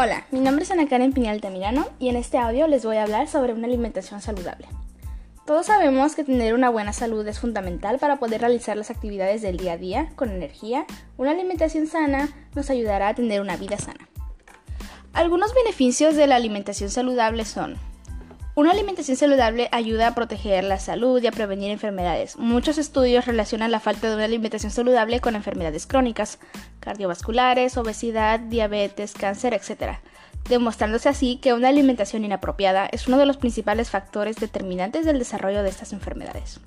Hola, mi nombre es Ana Karen Piñal Tamirano y en este audio les voy a hablar sobre una alimentación saludable. Todos sabemos que tener una buena salud es fundamental para poder realizar las actividades del día a día con energía. Una alimentación sana nos ayudará a tener una vida sana. Algunos beneficios de la alimentación saludable son una alimentación saludable ayuda a proteger la salud y a prevenir enfermedades. Muchos estudios relacionan la falta de una alimentación saludable con enfermedades crónicas, cardiovasculares, obesidad, diabetes, cáncer, etc., demostrándose así que una alimentación inapropiada es uno de los principales factores determinantes del desarrollo de estas enfermedades.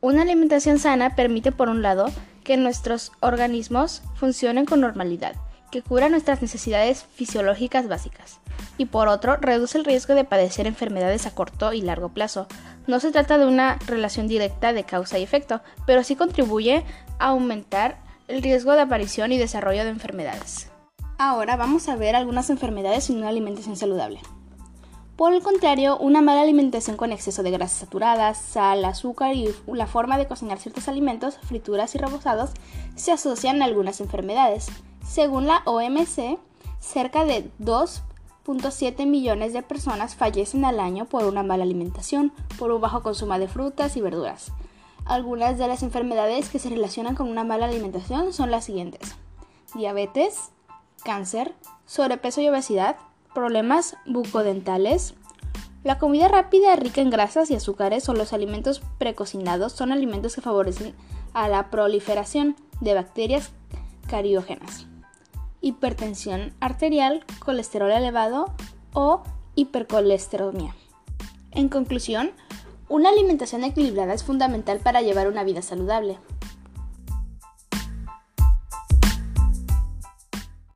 Una alimentación sana permite, por un lado, que nuestros organismos funcionen con normalidad, que cura nuestras necesidades fisiológicas básicas y por otro reduce el riesgo de padecer enfermedades a corto y largo plazo. No se trata de una relación directa de causa y efecto, pero sí contribuye a aumentar el riesgo de aparición y desarrollo de enfermedades. Ahora vamos a ver algunas enfermedades sin una alimentación saludable. Por el contrario, una mala alimentación con exceso de grasas saturadas, sal, azúcar y la forma de cocinar ciertos alimentos, frituras y rebozados, se asocian a algunas enfermedades. Según la OMC, cerca de 2 7 millones de personas fallecen al año por una mala alimentación, por un bajo consumo de frutas y verduras. Algunas de las enfermedades que se relacionan con una mala alimentación son las siguientes. Diabetes, cáncer, sobrepeso y obesidad, problemas bucodentales. La comida rápida rica en grasas y azúcares o los alimentos precocinados son alimentos que favorecen a la proliferación de bacterias cariógenas hipertensión arterial, colesterol elevado o hipercolesterolemia. En conclusión, una alimentación equilibrada es fundamental para llevar una vida saludable.